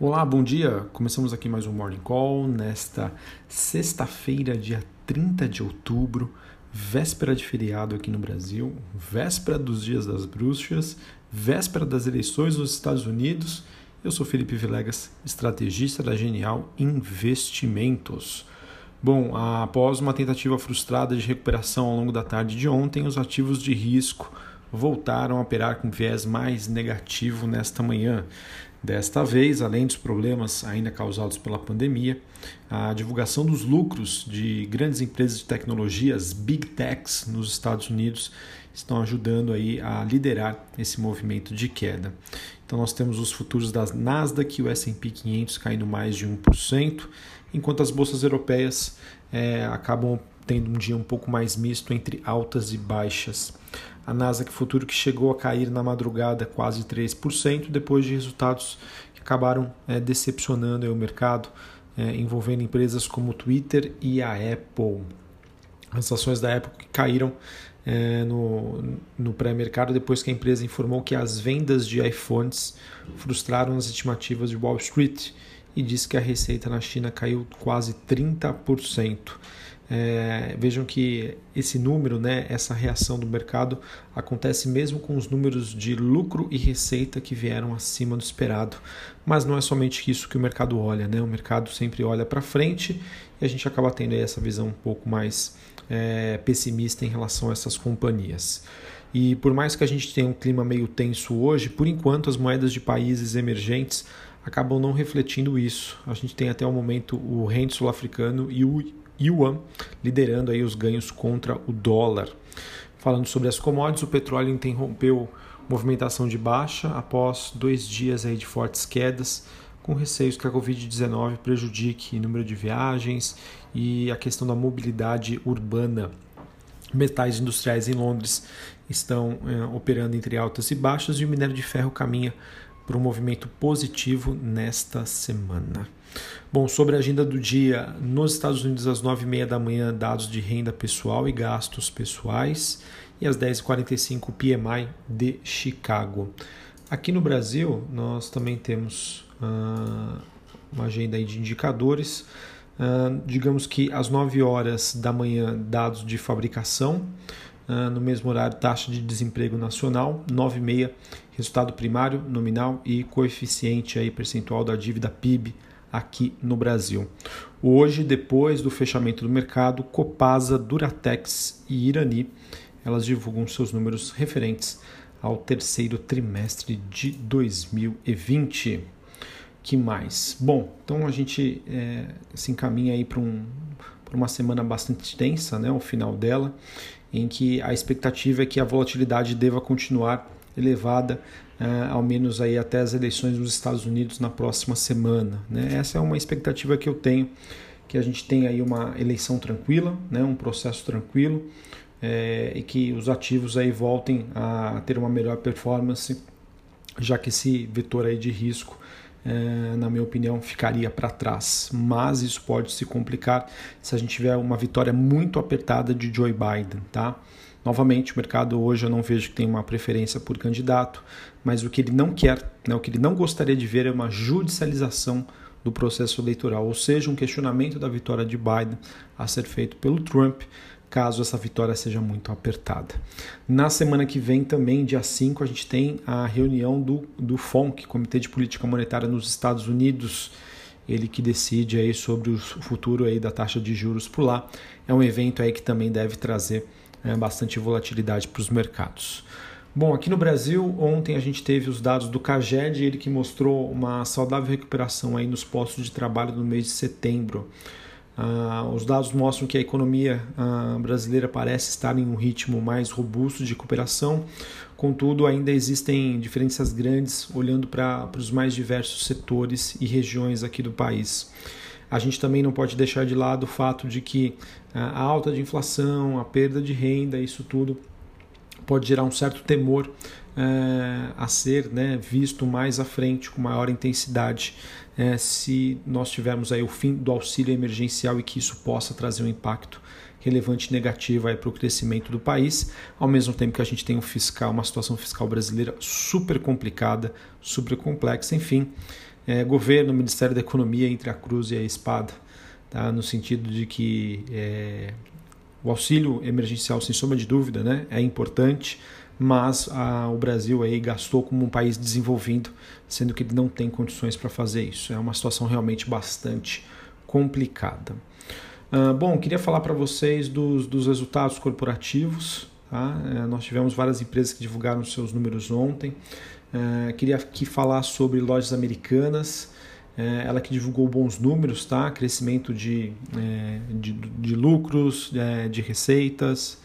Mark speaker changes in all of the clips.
Speaker 1: Olá, bom dia. Começamos aqui mais um Morning Call nesta sexta-feira, dia 30 de outubro, véspera de feriado aqui no Brasil, véspera dos Dias das Bruxas, véspera das eleições nos Estados Unidos. Eu sou Felipe Vilegas, estrategista da Genial Investimentos. Bom, após uma tentativa frustrada de recuperação ao longo da tarde de ontem, os ativos de risco voltaram a operar com viés mais negativo nesta manhã. Desta vez, além dos problemas ainda causados pela pandemia, a divulgação dos lucros de grandes empresas de tecnologias, big techs, nos Estados Unidos, estão ajudando aí a liderar esse movimento de queda. Então nós temos os futuros das Nasdaq e o S&P 500 caindo mais de 1%, enquanto as bolsas europeias é, acabam tendo um dia um pouco mais misto entre altas e baixas. A Nasdaq Futuro que chegou a cair na madrugada quase 3%, depois de resultados que acabaram é, decepcionando o mercado, é, envolvendo empresas como o Twitter e a Apple. As ações da Apple que caíram é, no, no pré-mercado depois que a empresa informou que as vendas de iPhones frustraram as estimativas de Wall Street e disse que a receita na China caiu quase 30%. É, vejam que esse número, né, essa reação do mercado acontece mesmo com os números de lucro e receita que vieram acima do esperado. Mas não é somente isso que o mercado olha, né? O mercado sempre olha para frente e a gente acaba tendo essa visão um pouco mais é, pessimista em relação a essas companhias. E por mais que a gente tenha um clima meio tenso hoje, por enquanto as moedas de países emergentes acabam não refletindo isso. A gente tem até o momento o rende sul-africano e o yuan liderando aí os ganhos contra o dólar. Falando sobre as commodities, o petróleo interrompeu movimentação de baixa após dois dias aí de fortes quedas, com receios que a Covid-19 prejudique o número de viagens e a questão da mobilidade urbana. Metais industriais em Londres estão é, operando entre altas e baixas e o minério de ferro caminha para um movimento positivo nesta semana. Bom, sobre a agenda do dia, nos Estados Unidos às 9h30 da manhã, dados de renda pessoal e gastos pessoais, e às 10h45 PMI de Chicago. Aqui no Brasil, nós também temos uh, uma agenda de indicadores. Uh, digamos que às 9 horas da manhã, dados de fabricação. Uh, no mesmo horário, taxa de desemprego nacional, 9,6, resultado primário, nominal e coeficiente aí, percentual da dívida PIB aqui no Brasil. Hoje, depois do fechamento do mercado, Copasa, Duratex e Irani, elas divulgam seus números referentes ao terceiro trimestre de 2020. Que mais? Bom, então a gente é, se encaminha aí para um, uma semana bastante tensa, né, o final dela, em que a expectativa é que a volatilidade deva continuar elevada, uh, ao menos aí até as eleições nos Estados Unidos na próxima semana. Né? Essa é uma expectativa que eu tenho, que a gente tenha aí uma eleição tranquila, né? um processo tranquilo, é, e que os ativos aí voltem a ter uma melhor performance, já que esse vetor aí de risco é, na minha opinião, ficaria para trás. Mas isso pode se complicar se a gente tiver uma vitória muito apertada de Joe Biden, tá? Novamente, o mercado hoje eu não vejo que tem uma preferência por candidato, mas o que ele não quer, né, o que ele não gostaria de ver é uma judicialização do processo eleitoral, ou seja, um questionamento da vitória de Biden a ser feito pelo Trump, caso essa vitória seja muito apertada. Na semana que vem, também, dia 5, a gente tem a reunião do, do FONC, Comitê de Política Monetária nos Estados Unidos, ele que decide aí sobre o futuro aí da taxa de juros por lá. É um evento aí que também deve trazer é, bastante volatilidade para os mercados. Bom, aqui no Brasil, ontem a gente teve os dados do CAGED, ele que mostrou uma saudável recuperação aí nos postos de trabalho no mês de setembro. Ah, os dados mostram que a economia ah, brasileira parece estar em um ritmo mais robusto de recuperação, contudo, ainda existem diferenças grandes olhando para os mais diversos setores e regiões aqui do país. A gente também não pode deixar de lado o fato de que a alta de inflação, a perda de renda, isso tudo pode gerar um certo temor é, a ser né, visto mais à frente, com maior intensidade, é, se nós tivermos aí o fim do auxílio emergencial e que isso possa trazer um impacto relevante negativo para o crescimento do país, ao mesmo tempo que a gente tem um fiscal, uma situação fiscal brasileira super complicada, super complexa, enfim é, governo, Ministério da Economia entre a cruz e a espada, tá? no sentido de que é, o auxílio emergencial, sem sombra de dúvida, né, é importante, mas o Brasil aí gastou como um país desenvolvido, sendo que ele não tem condições para fazer isso. É uma situação realmente bastante complicada. Uh, bom, queria falar para vocês dos, dos resultados corporativos. Tá? Uh, nós tivemos várias empresas que divulgaram seus números ontem. Uh, queria aqui falar sobre lojas americanas. É, ela que divulgou bons números, tá? crescimento de, de, de, lucros, de receitas,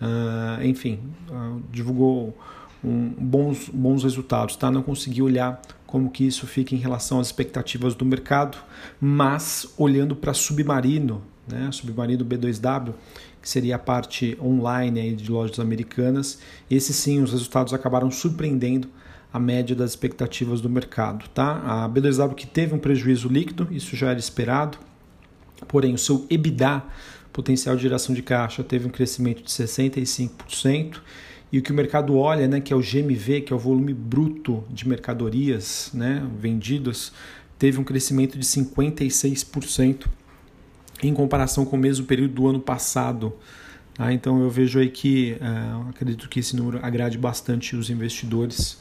Speaker 1: uh, enfim, uh, divulgou um, bons, bons resultados. Tá? Não consegui olhar como que isso fica em relação às expectativas do mercado, mas olhando para Submarino, né? Submarino B2W, que seria a parte online aí de lojas americanas, esse sim, os resultados acabaram surpreendendo a média das expectativas do mercado. Tá? A B2W que teve um prejuízo líquido, isso já era esperado, porém o seu EBITDA, potencial de geração de caixa, teve um crescimento de 65%. E o que o mercado olha, né, que é o GMV, que é o volume bruto de mercadorias né, vendidas, teve um crescimento de 56% em comparação com o mesmo período do ano passado. Tá? Então eu vejo aí que uh, acredito que esse número agrade bastante os investidores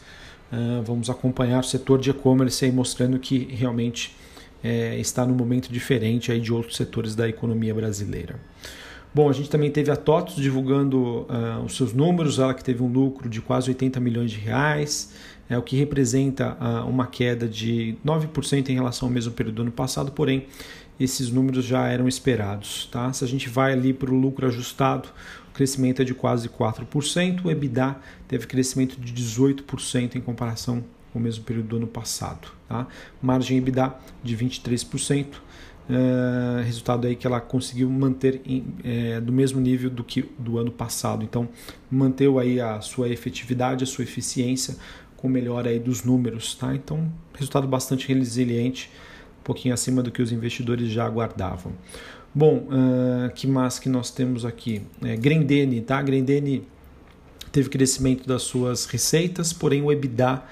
Speaker 1: Uh, vamos acompanhar o setor de e-commerce aí mostrando que realmente é, está num momento diferente aí de outros setores da economia brasileira. Bom, a gente também teve a TOTOS divulgando uh, os seus números, ela que teve um lucro de quase 80 milhões de reais, é o que representa uh, uma queda de 9% em relação ao mesmo período do ano passado, porém esses números já eram esperados. Tá? Se a gente vai ali para o lucro ajustado, crescimento é de quase 4%, o EBITDA teve crescimento de 18% em comparação com o mesmo período do ano passado. Tá? Margem EBITDA de 23%, uh, eh, resultado aí que ela conseguiu manter em, é, do mesmo nível do que do ano passado. Então, manteve aí a sua efetividade, a sua eficiência com melhora aí dos números. Tá? Então, resultado bastante resiliente, um pouquinho acima do que os investidores já aguardavam. Bom, uh, que mais que nós temos aqui? É, Grendene, tá? Grendene teve crescimento das suas receitas, porém o EBITDA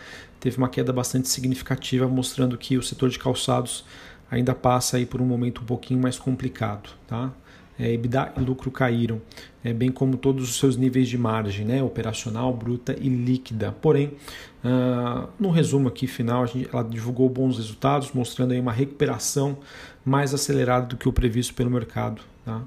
Speaker 1: teve uma queda bastante significativa, mostrando que o setor de calçados ainda passa aí por um momento um pouquinho mais complicado, tá? É, EBITDA e lucro caíram, é, bem como todos os seus níveis de margem, né, operacional, bruta e líquida. Porém, uh, no resumo aqui final, gente, ela divulgou bons resultados, mostrando aí uma recuperação mais acelerada do que o previsto pelo mercado. Tá?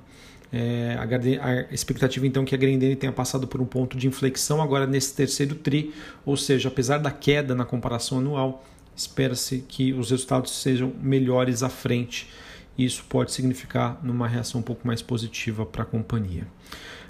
Speaker 1: É, a, expectativa então é que a Grendene tenha passado por um ponto de inflexão agora nesse terceiro tri, ou seja, apesar da queda na comparação anual, espera-se que os resultados sejam melhores à frente. Isso pode significar numa reação um pouco mais positiva para a companhia.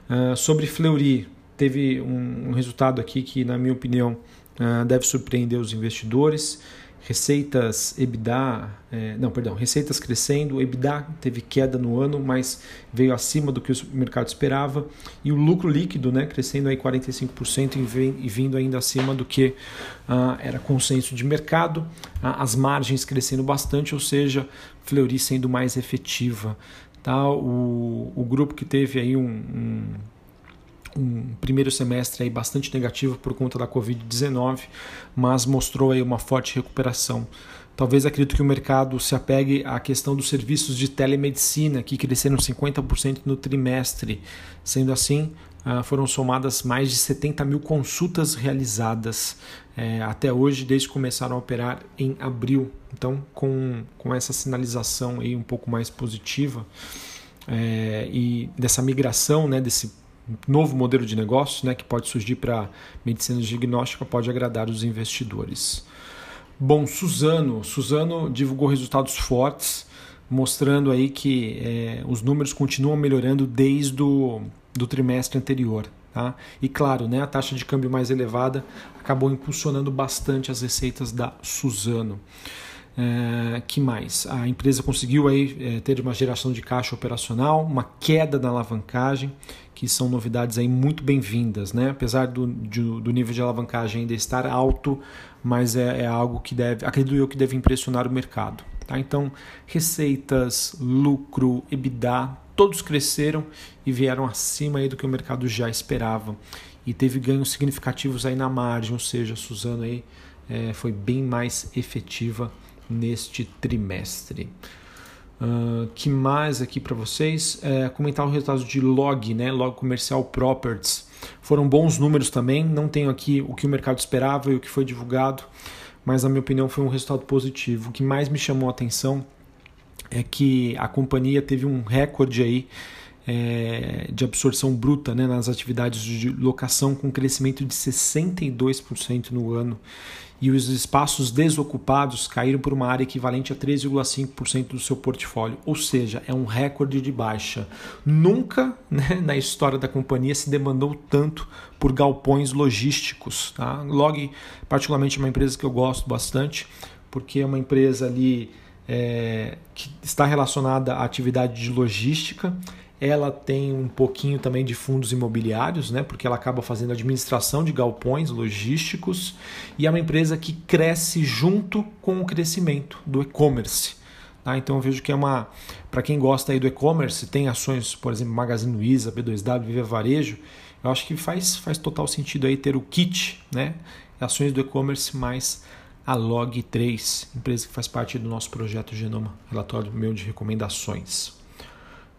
Speaker 1: Uh, sobre Fleury, teve um, um, resultado aqui que, na minha opinião, uh, deve surpreender os investidores receitas EBITDA, é, não, perdão, receitas crescendo, EBITDA teve queda no ano, mas veio acima do que o mercado esperava, e o lucro líquido, né, crescendo aí 45% e vindo ainda acima do que ah, era consenso de mercado, ah, as margens crescendo bastante, ou seja, Fleury sendo mais efetiva, tá? O, o grupo que teve aí um, um um primeiro semestre aí bastante negativo por conta da Covid-19, mas mostrou aí uma forte recuperação. Talvez acredito que o mercado se apegue à questão dos serviços de telemedicina, que cresceram 50% no trimestre. Sendo assim, ah, foram somadas mais de 70 mil consultas realizadas é, até hoje, desde que começaram a operar em abril. Então, com, com essa sinalização aí um pouco mais positiva é, e dessa migração, né, desse novo modelo de negócio né, que pode surgir para medicina diagnóstica pode agradar os investidores. Bom, Suzano, Suzano divulgou resultados fortes, mostrando aí que é, os números continuam melhorando desde o do trimestre anterior. Tá? E claro, né, a taxa de câmbio mais elevada acabou impulsionando bastante as receitas da Suzano. É, que mais? A empresa conseguiu aí, é, ter uma geração de caixa operacional, uma queda na alavancagem, que são novidades aí muito bem-vindas, né? apesar do, do, nível de alavancagem ainda estar alto, mas é, é, algo que deve, acredito eu, que deve impressionar o mercado. Tá? Então, receitas, lucro, EBITDA, todos cresceram e vieram acima aí do que o mercado já esperava. E teve ganhos significativos aí na margem, ou seja, a Suzano aí, é, foi bem mais efetiva neste trimestre. Uh, que mais aqui para vocês? É, comentar o resultado de log, né? Log Comercial Properties. Foram bons números também. Não tenho aqui o que o mercado esperava e o que foi divulgado, mas na minha opinião foi um resultado positivo. O que mais me chamou a atenção é que a companhia teve um recorde aí é, de absorção bruta né, nas atividades de locação, com crescimento de 62% no ano. E os espaços desocupados caíram por uma área equivalente a 3,5% do seu portfólio, ou seja, é um recorde de baixa. Nunca né, na história da companhia se demandou tanto por galpões logísticos. Tá? Log, particularmente, é uma empresa que eu gosto bastante, porque é uma empresa ali é, que está relacionada à atividade de logística ela tem um pouquinho também de fundos imobiliários, né, porque ela acaba fazendo administração de galpões logísticos e é uma empresa que cresce junto com o crescimento do e-commerce. Tá? Então eu vejo que é uma, para quem gosta aí do e-commerce, tem ações, por exemplo, Magazine Luiza, B2W, Viva Varejo, eu acho que faz, faz total sentido aí ter o kit, né, ações do e-commerce mais a Log3, empresa que faz parte do nosso projeto Genoma, relatório meu de recomendações.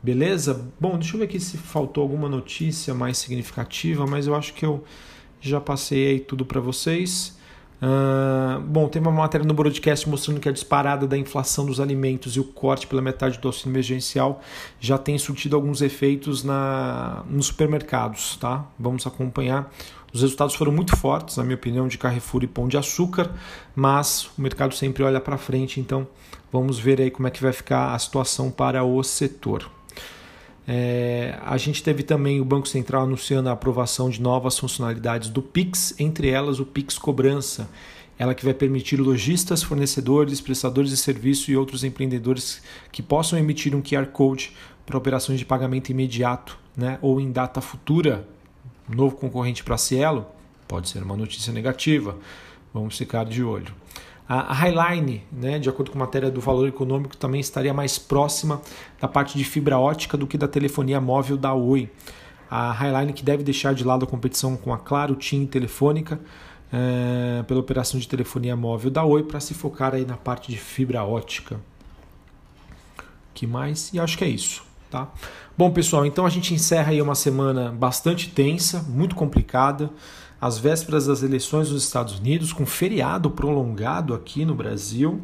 Speaker 1: Beleza? Bom, deixa eu ver aqui se faltou alguma notícia mais significativa, mas eu acho que eu já passei tudo para vocês. Uh, bom, tem uma matéria no broadcast mostrando que a disparada da inflação dos alimentos e o corte pela metade do auxílio emergencial já tem surtido alguns efeitos na, nos supermercados, tá? Vamos acompanhar. Os resultados foram muito fortes, na minha opinião, de Carrefour e Pão de Açúcar, mas o mercado sempre olha para frente, então vamos ver aí como é que vai ficar a situação para o setor. É, a gente teve também o Banco Central anunciando a aprovação de novas funcionalidades do Pix, entre elas o Pix Cobrança, ela que vai permitir lojistas, fornecedores, prestadores de serviço e outros empreendedores que possam emitir um QR Code para operações de pagamento imediato né, ou em data futura. Novo concorrente para Cielo pode ser uma notícia negativa. Vamos ficar de olho. A Highline, né, de acordo com a matéria do valor econômico, também estaria mais próxima da parte de fibra ótica do que da telefonia móvel da Oi. A Highline que deve deixar de lado a competição com a Claro, e Telefônica é, pela operação de telefonia móvel da Oi para se focar aí na parte de fibra ótica. Que mais? E acho que é isso, tá? Bom, pessoal, então a gente encerra aí uma semana bastante tensa, muito complicada às vésperas das eleições nos Estados Unidos, com feriado prolongado aqui no Brasil.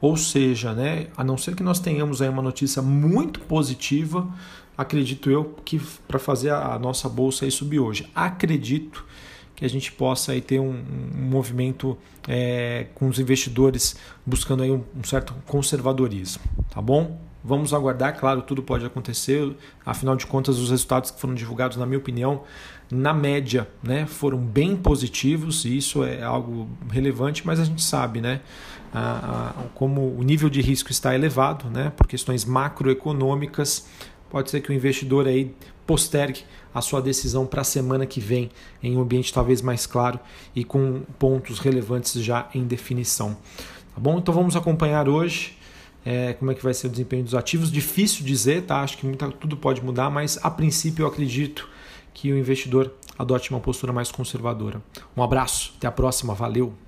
Speaker 1: Ou seja, né, a não ser que nós tenhamos aí uma notícia muito positiva, acredito eu que para fazer a nossa bolsa aí subir hoje. Acredito que a gente possa aí ter um, um movimento é, com os investidores buscando aí um, um certo conservadorismo, tá bom? Vamos aguardar, claro, tudo pode acontecer. Afinal de contas, os resultados que foram divulgados, na minha opinião, na média, né, foram bem positivos e isso é algo relevante, mas a gente sabe, né, a, a, como o nível de risco está elevado, né, por questões macroeconômicas, pode ser que o investidor aí postergue a sua decisão para a semana que vem, em um ambiente talvez mais claro e com pontos relevantes já em definição. Tá bom? Então vamos acompanhar hoje é, como é que vai ser o desempenho dos ativos. Difícil dizer, tá? Acho que muita, tudo pode mudar, mas a princípio eu acredito que o investidor adote uma postura mais conservadora. Um abraço, até a próxima, valeu!